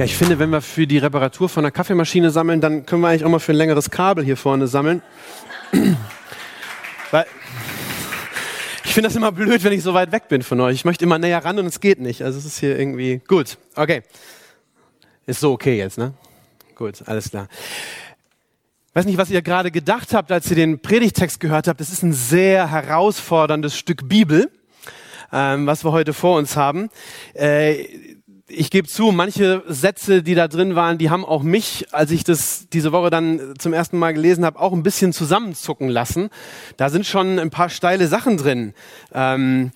Ja, ich finde, wenn wir für die Reparatur von einer Kaffeemaschine sammeln, dann können wir eigentlich auch mal für ein längeres Kabel hier vorne sammeln. Weil ich finde das immer blöd, wenn ich so weit weg bin von euch. Ich möchte immer näher ran und es geht nicht. Also es ist hier irgendwie gut. Okay. Ist so okay jetzt, ne? Gut, alles klar. Weiß nicht, was ihr gerade gedacht habt, als ihr den Predigtext gehört habt. Es ist ein sehr herausforderndes Stück Bibel, ähm, was wir heute vor uns haben. Äh, ich gebe zu, manche Sätze, die da drin waren, die haben auch mich, als ich das diese Woche dann zum ersten Mal gelesen habe, auch ein bisschen zusammenzucken lassen. Da sind schon ein paar steile Sachen drin. Ähm,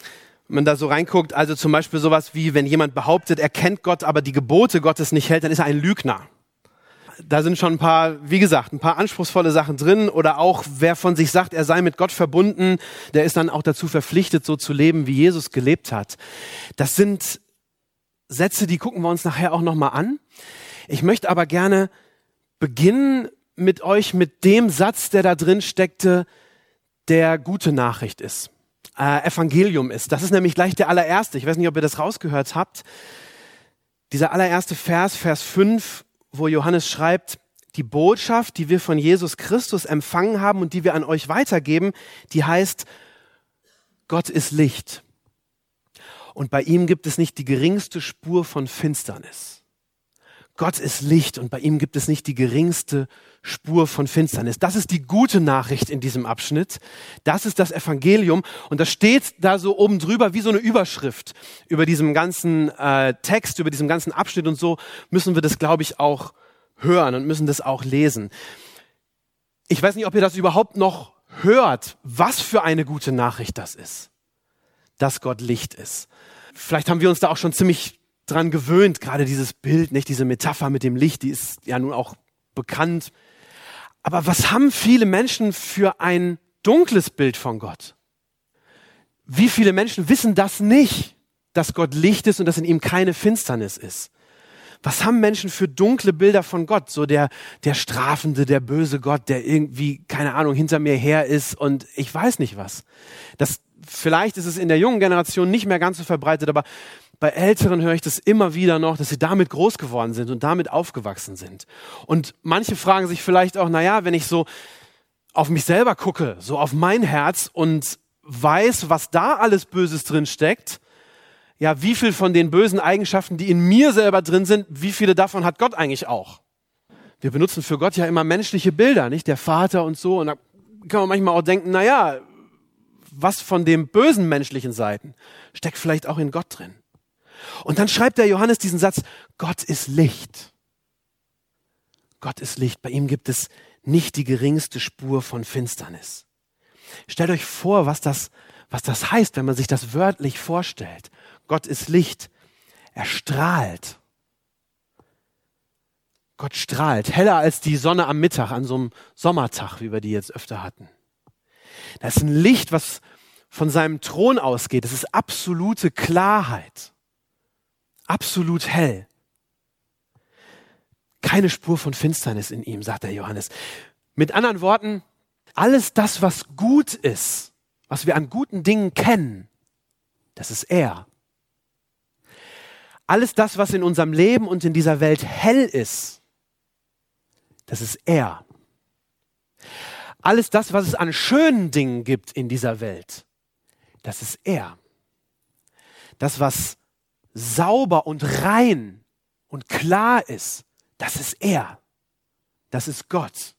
wenn man da so reinguckt, also zum Beispiel sowas wie, wenn jemand behauptet, er kennt Gott, aber die Gebote Gottes nicht hält, dann ist er ein Lügner. Da sind schon ein paar, wie gesagt, ein paar anspruchsvolle Sachen drin. Oder auch, wer von sich sagt, er sei mit Gott verbunden, der ist dann auch dazu verpflichtet, so zu leben, wie Jesus gelebt hat. Das sind Sätze, die gucken wir uns nachher auch nochmal an. Ich möchte aber gerne beginnen mit euch mit dem Satz, der da drin steckte, der gute Nachricht ist. Äh, Evangelium ist. Das ist nämlich gleich der allererste. Ich weiß nicht, ob ihr das rausgehört habt. Dieser allererste Vers, Vers 5, wo Johannes schreibt, die Botschaft, die wir von Jesus Christus empfangen haben und die wir an euch weitergeben, die heißt, Gott ist Licht und bei ihm gibt es nicht die geringste Spur von Finsternis. Gott ist Licht und bei ihm gibt es nicht die geringste Spur von Finsternis. Das ist die gute Nachricht in diesem Abschnitt. Das ist das Evangelium und das steht da so oben drüber wie so eine Überschrift über diesem ganzen äh, Text, über diesem ganzen Abschnitt und so müssen wir das, glaube ich, auch hören und müssen das auch lesen. Ich weiß nicht, ob ihr das überhaupt noch hört, was für eine gute Nachricht das ist, dass Gott Licht ist vielleicht haben wir uns da auch schon ziemlich dran gewöhnt, gerade dieses Bild, nicht diese Metapher mit dem Licht, die ist ja nun auch bekannt. Aber was haben viele Menschen für ein dunkles Bild von Gott? Wie viele Menschen wissen das nicht, dass Gott Licht ist und dass in ihm keine Finsternis ist? Was haben Menschen für dunkle Bilder von Gott? So der, der strafende, der böse Gott, der irgendwie, keine Ahnung, hinter mir her ist und ich weiß nicht was. Das, vielleicht ist es in der jungen Generation nicht mehr ganz so verbreitet, aber bei Älteren höre ich das immer wieder noch, dass sie damit groß geworden sind und damit aufgewachsen sind. Und manche fragen sich vielleicht auch, naja, wenn ich so auf mich selber gucke, so auf mein Herz und weiß, was da alles Böses drin steckt, ja, wie viel von den bösen Eigenschaften, die in mir selber drin sind, wie viele davon hat Gott eigentlich auch? Wir benutzen für Gott ja immer menschliche Bilder, nicht? Der Vater und so. Und da kann man manchmal auch denken, naja, was von den bösen menschlichen Seiten steckt vielleicht auch in Gott drin. Und dann schreibt der Johannes diesen Satz, Gott ist Licht. Gott ist Licht. Bei ihm gibt es nicht die geringste Spur von Finsternis. Stellt euch vor, was das, was das heißt, wenn man sich das wörtlich vorstellt. Gott ist Licht. Er strahlt. Gott strahlt, heller als die Sonne am Mittag, an so einem Sommertag, wie wir die jetzt öfter hatten. Das ist ein Licht, was von seinem Thron ausgeht. Das ist absolute Klarheit. Absolut hell. Keine Spur von Finsternis in ihm, sagt der Johannes. Mit anderen Worten, alles das, was gut ist, was wir an guten Dingen kennen, das ist er. Alles das, was in unserem Leben und in dieser Welt hell ist, das ist er alles das, was es an schönen Dingen gibt in dieser Welt, das ist er. Das, was sauber und rein und klar ist, das ist er. Das ist Gott.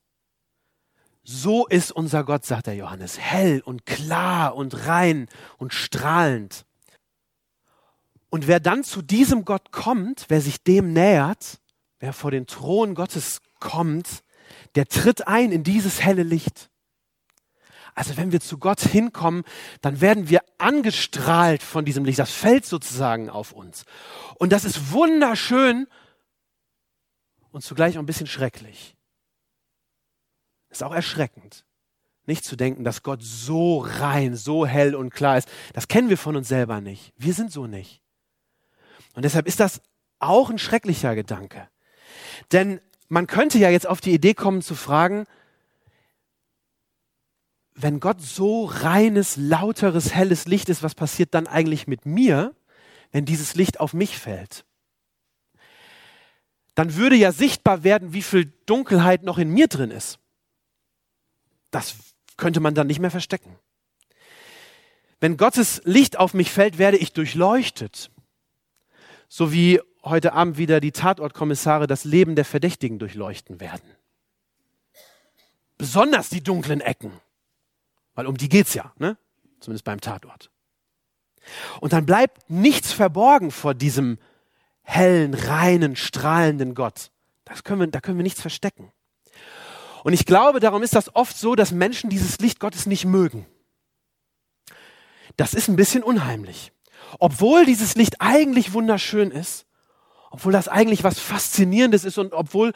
So ist unser Gott, sagt der Johannes, hell und klar und rein und strahlend. Und wer dann zu diesem Gott kommt, wer sich dem nähert, wer vor den Thron Gottes kommt, der tritt ein in dieses helle Licht. Also wenn wir zu Gott hinkommen, dann werden wir angestrahlt von diesem Licht. Das fällt sozusagen auf uns. Und das ist wunderschön und zugleich auch ein bisschen schrecklich. Ist auch erschreckend, nicht zu denken, dass Gott so rein, so hell und klar ist. Das kennen wir von uns selber nicht. Wir sind so nicht. Und deshalb ist das auch ein schrecklicher Gedanke. Denn man könnte ja jetzt auf die Idee kommen zu fragen, wenn Gott so reines, lauteres, helles Licht ist, was passiert dann eigentlich mit mir, wenn dieses Licht auf mich fällt? Dann würde ja sichtbar werden, wie viel Dunkelheit noch in mir drin ist. Das könnte man dann nicht mehr verstecken. Wenn Gottes Licht auf mich fällt, werde ich durchleuchtet. So wie heute Abend wieder die Tatortkommissare das Leben der Verdächtigen durchleuchten werden. Besonders die dunklen Ecken. Weil um die geht's ja, ne? Zumindest beim Tatort. Und dann bleibt nichts verborgen vor diesem hellen, reinen, strahlenden Gott. Das können wir, da können wir nichts verstecken. Und ich glaube, darum ist das oft so, dass Menschen dieses Licht Gottes nicht mögen. Das ist ein bisschen unheimlich. Obwohl dieses Licht eigentlich wunderschön ist, obwohl das eigentlich was Faszinierendes ist und obwohl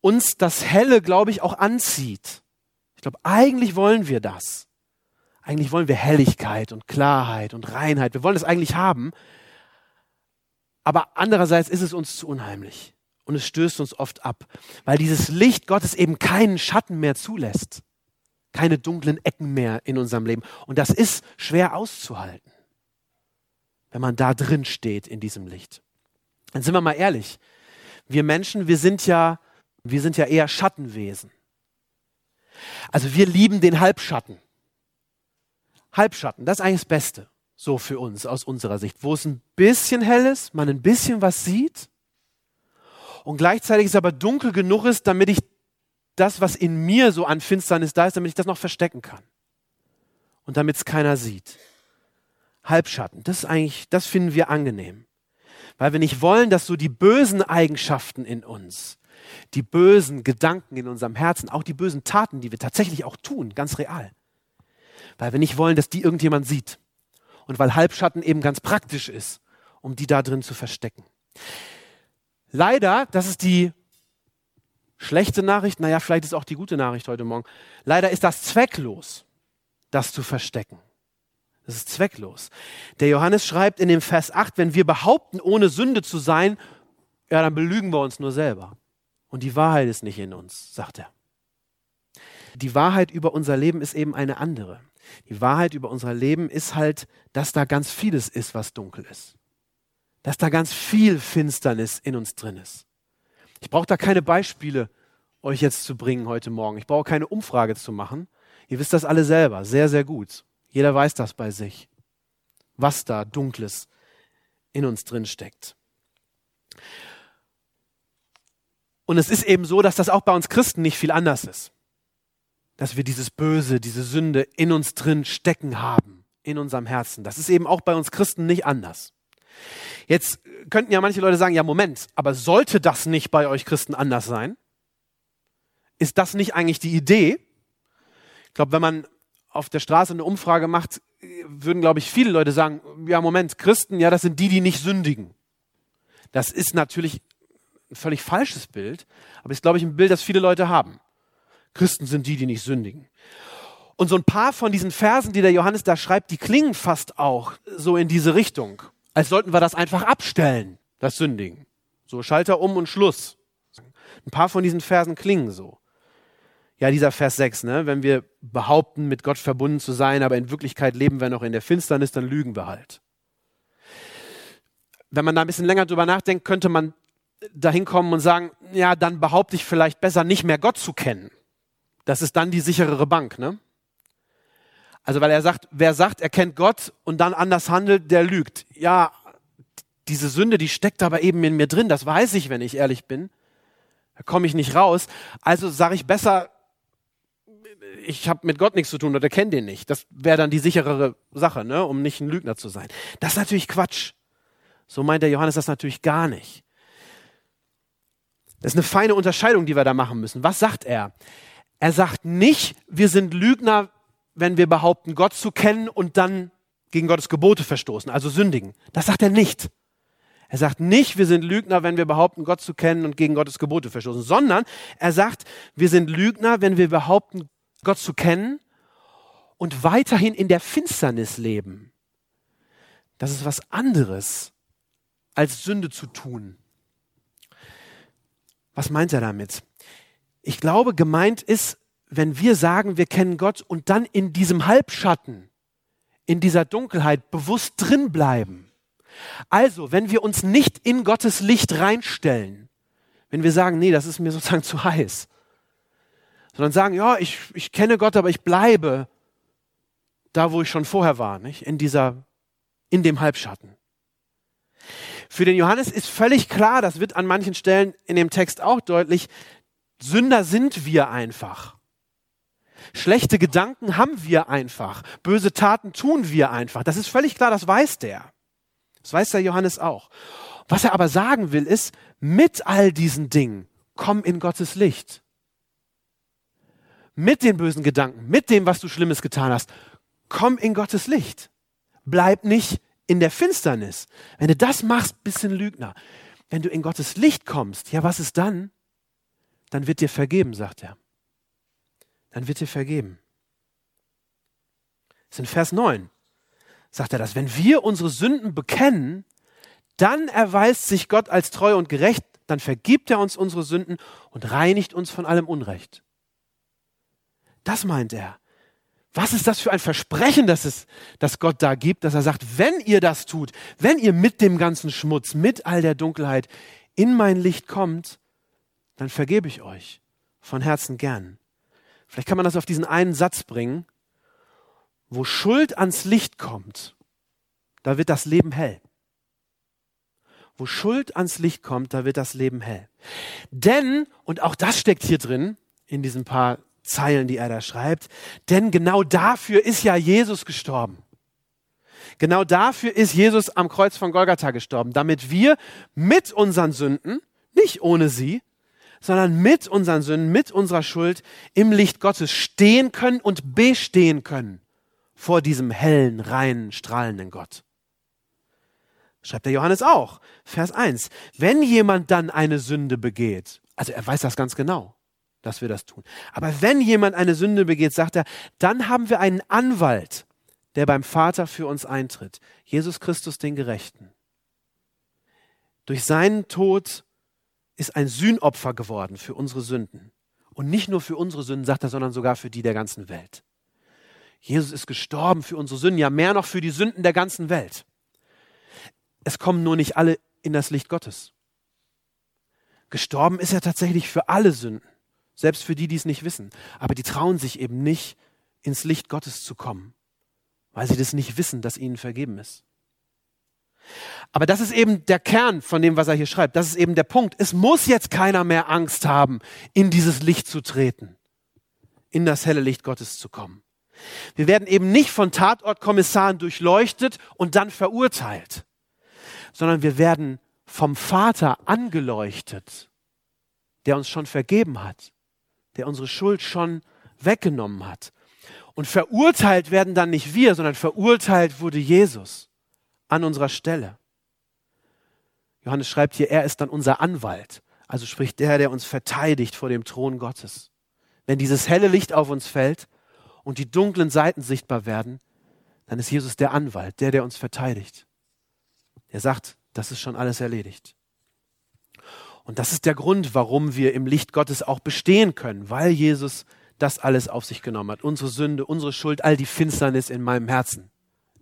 uns das Helle, glaube ich, auch anzieht. Ich glaube, eigentlich wollen wir das. Eigentlich wollen wir Helligkeit und Klarheit und Reinheit. Wir wollen das eigentlich haben. Aber andererseits ist es uns zu unheimlich. Und es stößt uns oft ab, weil dieses Licht Gottes eben keinen Schatten mehr zulässt. Keine dunklen Ecken mehr in unserem Leben. Und das ist schwer auszuhalten, wenn man da drin steht in diesem Licht. Dann sind wir mal ehrlich. Wir Menschen, wir sind ja, wir sind ja eher Schattenwesen. Also wir lieben den Halbschatten. Halbschatten, das ist eigentlich das Beste, so für uns aus unserer Sicht, wo es ein bisschen hell ist, man ein bisschen was sieht und gleichzeitig es aber dunkel genug ist, damit ich das, was in mir so an Finsternis da ist, damit ich das noch verstecken kann und damit es keiner sieht. Halbschatten, das ist eigentlich, das finden wir angenehm, weil wir nicht wollen, dass so die bösen Eigenschaften in uns, die bösen Gedanken in unserem Herzen, auch die bösen Taten, die wir tatsächlich auch tun, ganz real. Weil wir nicht wollen, dass die irgendjemand sieht. Und weil Halbschatten eben ganz praktisch ist, um die da drin zu verstecken. Leider, das ist die schlechte Nachricht, naja, vielleicht ist auch die gute Nachricht heute Morgen. Leider ist das zwecklos, das zu verstecken. Das ist zwecklos. Der Johannes schreibt in dem Vers 8, wenn wir behaupten, ohne Sünde zu sein, ja, dann belügen wir uns nur selber. Und die Wahrheit ist nicht in uns, sagt er. Die Wahrheit über unser Leben ist eben eine andere. Die Wahrheit über unser Leben ist halt, dass da ganz vieles ist, was dunkel ist. Dass da ganz viel Finsternis in uns drin ist. Ich brauche da keine Beispiele euch jetzt zu bringen heute Morgen. Ich brauche keine Umfrage zu machen. Ihr wisst das alle selber, sehr, sehr gut. Jeder weiß das bei sich, was da Dunkles in uns drin steckt. Und es ist eben so, dass das auch bei uns Christen nicht viel anders ist. Dass wir dieses Böse, diese Sünde in uns drin stecken haben, in unserem Herzen. Das ist eben auch bei uns Christen nicht anders. Jetzt könnten ja manche Leute sagen, ja Moment, aber sollte das nicht bei euch Christen anders sein? Ist das nicht eigentlich die Idee? Ich glaube, wenn man auf der Straße eine Umfrage macht, würden, glaube ich, viele Leute sagen, ja Moment, Christen, ja, das sind die, die nicht sündigen. Das ist natürlich ein völlig falsches Bild, aber ist, glaube ich, ein Bild, das viele Leute haben. Christen sind die, die nicht sündigen. Und so ein paar von diesen Versen, die der Johannes da schreibt, die klingen fast auch so in diese Richtung. Als sollten wir das einfach abstellen, das Sündigen. So Schalter um und Schluss. Ein paar von diesen Versen klingen so. Ja, dieser Vers 6, ne? wenn wir behaupten, mit Gott verbunden zu sein, aber in Wirklichkeit leben wir noch in der Finsternis, dann lügen wir halt. Wenn man da ein bisschen länger drüber nachdenkt, könnte man dahin kommen und sagen, ja, dann behaupte ich vielleicht besser nicht mehr Gott zu kennen. Das ist dann die sicherere Bank, ne? Also, weil er sagt, wer sagt, er kennt Gott und dann anders handelt, der lügt. Ja, diese Sünde, die steckt aber eben in mir drin, das weiß ich, wenn ich ehrlich bin. Da komme ich nicht raus. Also sage ich besser, ich habe mit Gott nichts zu tun oder kenne den nicht. Das wäre dann die sicherere Sache, ne? um nicht ein Lügner zu sein. Das ist natürlich Quatsch. So meint der Johannes das natürlich gar nicht. Das ist eine feine Unterscheidung, die wir da machen müssen. Was sagt er? Er sagt nicht, wir sind Lügner, wenn wir behaupten, Gott zu kennen und dann gegen Gottes Gebote verstoßen, also sündigen. Das sagt er nicht. Er sagt nicht, wir sind Lügner, wenn wir behaupten, Gott zu kennen und gegen Gottes Gebote verstoßen, sondern er sagt, wir sind Lügner, wenn wir behaupten, Gott zu kennen und weiterhin in der Finsternis leben. Das ist was anderes, als Sünde zu tun. Was meint er damit? Ich glaube, gemeint ist, wenn wir sagen, wir kennen Gott und dann in diesem Halbschatten, in dieser Dunkelheit bewusst drin bleiben. Also, wenn wir uns nicht in Gottes Licht reinstellen, wenn wir sagen, nee, das ist mir sozusagen zu heiß, sondern sagen, ja, ich, ich kenne Gott, aber ich bleibe da, wo ich schon vorher war, nicht? In dieser, in dem Halbschatten. Für den Johannes ist völlig klar, das wird an manchen Stellen in dem Text auch deutlich, Sünder sind wir einfach. Schlechte Gedanken haben wir einfach. Böse Taten tun wir einfach. Das ist völlig klar, das weiß der. Das weiß der Johannes auch. Was er aber sagen will, ist, mit all diesen Dingen komm in Gottes Licht. Mit den bösen Gedanken, mit dem, was du Schlimmes getan hast, komm in Gottes Licht. Bleib nicht in der Finsternis. Wenn du das machst, bist du ein Lügner. Wenn du in Gottes Licht kommst, ja, was ist dann? Dann wird dir vergeben, sagt er. Dann wird dir vergeben. Das ist in Vers 9. Sagt er das. Wenn wir unsere Sünden bekennen, dann erweist sich Gott als treu und gerecht, dann vergibt er uns unsere Sünden und reinigt uns von allem Unrecht. Das meint er. Was ist das für ein Versprechen, das, es, das Gott da gibt, dass er sagt, wenn ihr das tut, wenn ihr mit dem ganzen Schmutz, mit all der Dunkelheit in mein Licht kommt, dann vergebe ich euch von Herzen gern. Vielleicht kann man das auf diesen einen Satz bringen, wo Schuld ans Licht kommt, da wird das Leben hell. Wo Schuld ans Licht kommt, da wird das Leben hell. Denn, und auch das steckt hier drin, in diesen paar Zeilen, die er da schreibt. Denn genau dafür ist ja Jesus gestorben. Genau dafür ist Jesus am Kreuz von Golgatha gestorben, damit wir mit unseren Sünden, nicht ohne sie, sondern mit unseren Sünden, mit unserer Schuld im Licht Gottes stehen können und bestehen können vor diesem hellen, reinen, strahlenden Gott. Schreibt der Johannes auch, Vers 1. Wenn jemand dann eine Sünde begeht, also er weiß das ganz genau, dass wir das tun. Aber wenn jemand eine Sünde begeht, sagt er, dann haben wir einen Anwalt, der beim Vater für uns eintritt. Jesus Christus, den Gerechten. Durch seinen Tod ist ein Sühnopfer geworden für unsere Sünden. Und nicht nur für unsere Sünden, sagt er, sondern sogar für die der ganzen Welt. Jesus ist gestorben für unsere Sünden, ja mehr noch für die Sünden der ganzen Welt. Es kommen nur nicht alle in das Licht Gottes. Gestorben ist er tatsächlich für alle Sünden. Selbst für die, die es nicht wissen. Aber die trauen sich eben nicht, ins Licht Gottes zu kommen, weil sie das nicht wissen, dass ihnen vergeben ist. Aber das ist eben der Kern von dem, was er hier schreibt. Das ist eben der Punkt. Es muss jetzt keiner mehr Angst haben, in dieses Licht zu treten, in das helle Licht Gottes zu kommen. Wir werden eben nicht von Tatortkommissaren durchleuchtet und dann verurteilt, sondern wir werden vom Vater angeleuchtet, der uns schon vergeben hat, der unsere Schuld schon weggenommen hat. Und verurteilt werden dann nicht wir, sondern verurteilt wurde Jesus an unserer Stelle. Johannes schreibt hier, er ist dann unser Anwalt, also spricht der, der uns verteidigt vor dem Thron Gottes. Wenn dieses helle Licht auf uns fällt und die dunklen Seiten sichtbar werden, dann ist Jesus der Anwalt, der, der uns verteidigt. Er sagt, das ist schon alles erledigt. Und das ist der Grund, warum wir im Licht Gottes auch bestehen können, weil Jesus das alles auf sich genommen hat. Unsere Sünde, unsere Schuld, all die Finsternis in meinem Herzen,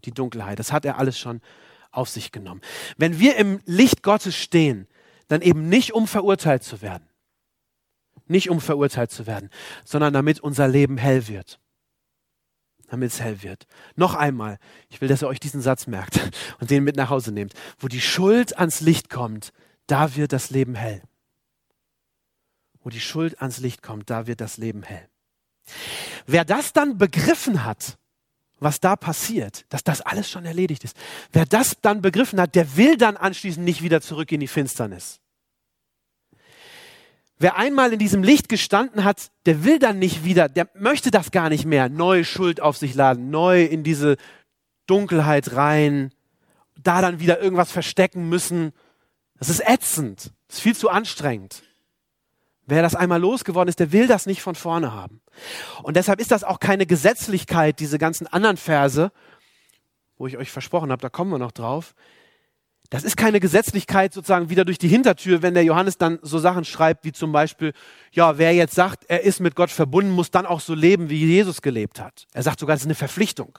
die Dunkelheit, das hat er alles schon auf sich genommen. Wenn wir im Licht Gottes stehen, dann eben nicht um verurteilt zu werden. Nicht um verurteilt zu werden, sondern damit unser Leben hell wird. Damit es hell wird. Noch einmal, ich will, dass ihr euch diesen Satz merkt und den mit nach Hause nehmt. Wo die Schuld ans Licht kommt, da wird das Leben hell. Wo die Schuld ans Licht kommt, da wird das Leben hell. Wer das dann begriffen hat, was da passiert, dass das alles schon erledigt ist, wer das dann begriffen hat, der will dann anschließend nicht wieder zurück in die Finsternis. Wer einmal in diesem Licht gestanden hat, der will dann nicht wieder, der möchte das gar nicht mehr, neue Schuld auf sich laden, neu in diese Dunkelheit rein, da dann wieder irgendwas verstecken müssen, Das ist ätzend. Das ist viel zu anstrengend. Wer das einmal losgeworden ist, der will das nicht von vorne haben. Und deshalb ist das auch keine Gesetzlichkeit, diese ganzen anderen Verse, wo ich euch versprochen habe, da kommen wir noch drauf. Das ist keine Gesetzlichkeit sozusagen wieder durch die Hintertür, wenn der Johannes dann so Sachen schreibt, wie zum Beispiel, ja, wer jetzt sagt, er ist mit Gott verbunden, muss dann auch so leben, wie Jesus gelebt hat. Er sagt sogar, es ist eine Verpflichtung.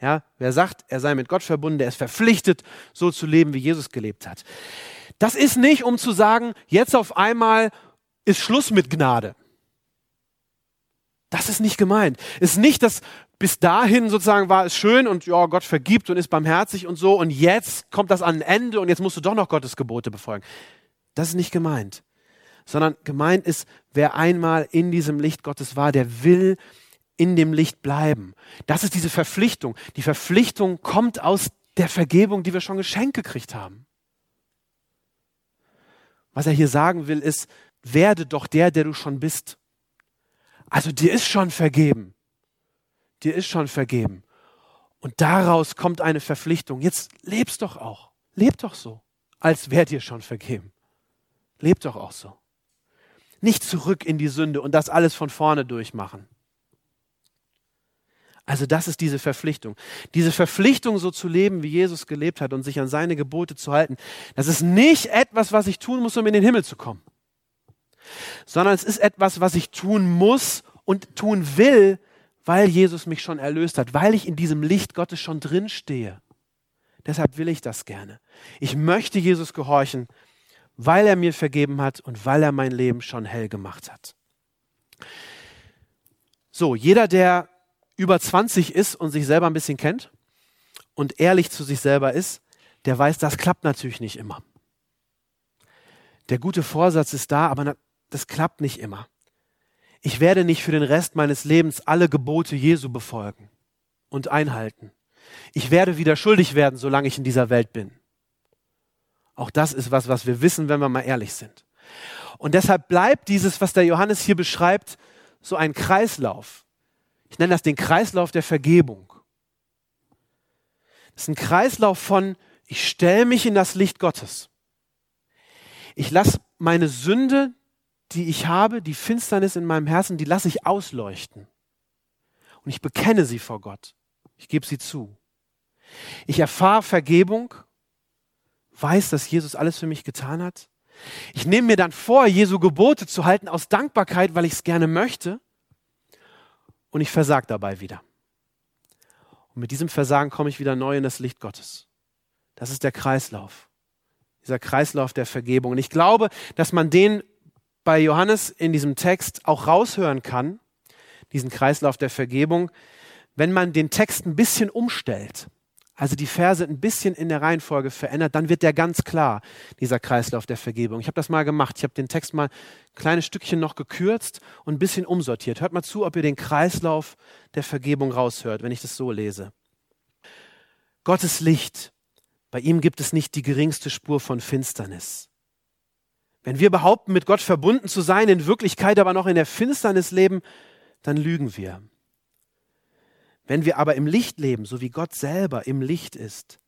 Ja, wer sagt, er sei mit Gott verbunden, der ist verpflichtet, so zu leben, wie Jesus gelebt hat. Das ist nicht, um zu sagen, jetzt auf einmal ist Schluss mit Gnade. Das ist nicht gemeint. Ist nicht, dass bis dahin sozusagen war es schön und ja, Gott vergibt und ist barmherzig und so und jetzt kommt das an ein Ende und jetzt musst du doch noch Gottes Gebote befolgen. Das ist nicht gemeint. Sondern gemeint ist, wer einmal in diesem Licht Gottes war, der will in dem Licht bleiben. Das ist diese Verpflichtung. Die Verpflichtung kommt aus der Vergebung, die wir schon geschenkt gekriegt haben. Was er hier sagen will, ist, werde doch der, der du schon bist. Also dir ist schon vergeben. Dir ist schon vergeben. Und daraus kommt eine Verpflichtung. Jetzt lebst doch auch. Leb doch so, als wäre dir schon vergeben. Leb doch auch so. Nicht zurück in die Sünde und das alles von vorne durchmachen. Also das ist diese Verpflichtung. Diese Verpflichtung, so zu leben, wie Jesus gelebt hat und sich an seine Gebote zu halten, das ist nicht etwas, was ich tun muss, um in den Himmel zu kommen sondern es ist etwas, was ich tun muss und tun will, weil Jesus mich schon erlöst hat, weil ich in diesem Licht Gottes schon drin stehe. Deshalb will ich das gerne. Ich möchte Jesus gehorchen, weil er mir vergeben hat und weil er mein Leben schon hell gemacht hat. So, jeder, der über 20 ist und sich selber ein bisschen kennt und ehrlich zu sich selber ist, der weiß, das klappt natürlich nicht immer. Der gute Vorsatz ist da, aber das klappt nicht immer. Ich werde nicht für den Rest meines Lebens alle Gebote Jesu befolgen und einhalten. Ich werde wieder schuldig werden, solange ich in dieser Welt bin. Auch das ist was, was wir wissen, wenn wir mal ehrlich sind. Und deshalb bleibt dieses, was der Johannes hier beschreibt, so ein Kreislauf. Ich nenne das den Kreislauf der Vergebung. Das ist ein Kreislauf von, ich stelle mich in das Licht Gottes. Ich lasse meine Sünde, die ich habe, die Finsternis in meinem Herzen, die lasse ich ausleuchten. Und ich bekenne sie vor Gott. Ich gebe sie zu. Ich erfahre Vergebung, weiß, dass Jesus alles für mich getan hat. Ich nehme mir dann vor, Jesu Gebote zu halten aus Dankbarkeit, weil ich es gerne möchte. Und ich versage dabei wieder. Und mit diesem Versagen komme ich wieder neu in das Licht Gottes. Das ist der Kreislauf. Dieser Kreislauf der Vergebung. Und ich glaube, dass man den bei Johannes in diesem Text auch raushören kann, diesen Kreislauf der Vergebung, wenn man den Text ein bisschen umstellt, also die Verse ein bisschen in der Reihenfolge verändert, dann wird der ganz klar, dieser Kreislauf der Vergebung. Ich habe das mal gemacht. Ich habe den Text mal ein kleines Stückchen noch gekürzt und ein bisschen umsortiert. Hört mal zu, ob ihr den Kreislauf der Vergebung raushört, wenn ich das so lese. Gottes Licht, bei ihm gibt es nicht die geringste Spur von Finsternis. Wenn wir behaupten, mit Gott verbunden zu sein, in Wirklichkeit aber noch in der Finsternis leben, dann lügen wir. Wenn wir aber im Licht leben, so wie Gott selber im Licht ist,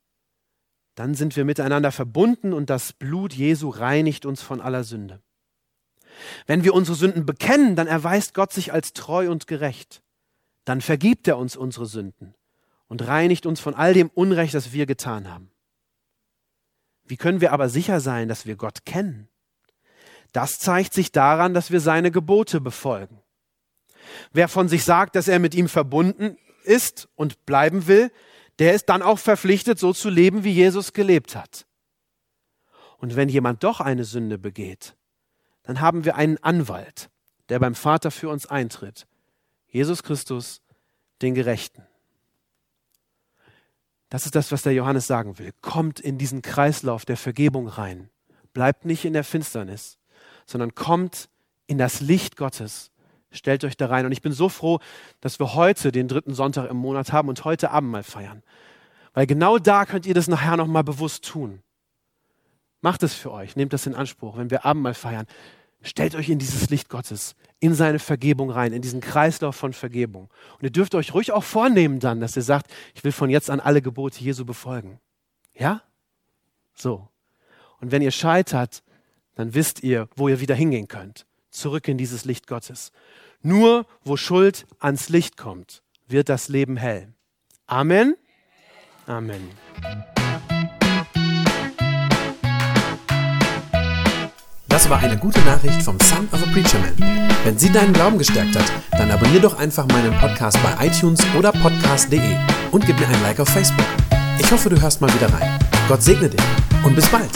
dann sind wir miteinander verbunden und das Blut Jesu reinigt uns von aller Sünde. Wenn wir unsere Sünden bekennen, dann erweist Gott sich als treu und gerecht. Dann vergibt er uns unsere Sünden und reinigt uns von all dem Unrecht, das wir getan haben. Wie können wir aber sicher sein, dass wir Gott kennen? Das zeigt sich daran, dass wir seine Gebote befolgen. Wer von sich sagt, dass er mit ihm verbunden ist und bleiben will, der ist dann auch verpflichtet, so zu leben, wie Jesus gelebt hat. Und wenn jemand doch eine Sünde begeht, dann haben wir einen Anwalt, der beim Vater für uns eintritt. Jesus Christus, den Gerechten. Das ist das, was der Johannes sagen will. Kommt in diesen Kreislauf der Vergebung rein. Bleibt nicht in der Finsternis, sondern kommt in das Licht Gottes. Stellt euch da rein. Und ich bin so froh, dass wir heute den dritten Sonntag im Monat haben und heute Abend mal feiern. Weil genau da könnt ihr das nachher nochmal bewusst tun. Macht es für euch, nehmt das in Anspruch, wenn wir Abendmahl feiern. Stellt euch in dieses Licht Gottes, in seine Vergebung rein, in diesen Kreislauf von Vergebung. Und ihr dürft euch ruhig auch vornehmen dann, dass ihr sagt, ich will von jetzt an alle Gebote Jesu befolgen. Ja? So. Und wenn ihr scheitert, dann wisst ihr, wo ihr wieder hingehen könnt. Zurück in dieses Licht Gottes. Nur wo Schuld ans Licht kommt, wird das Leben hell. Amen. Amen. Das war eine gute Nachricht vom Son of a Preacher Man. Wenn sie deinen Glauben gestärkt hat, dann abonnier doch einfach meinen Podcast bei iTunes oder podcast.de und gib mir ein Like auf Facebook. Ich hoffe, du hörst mal wieder rein. Gott segne dich und bis bald.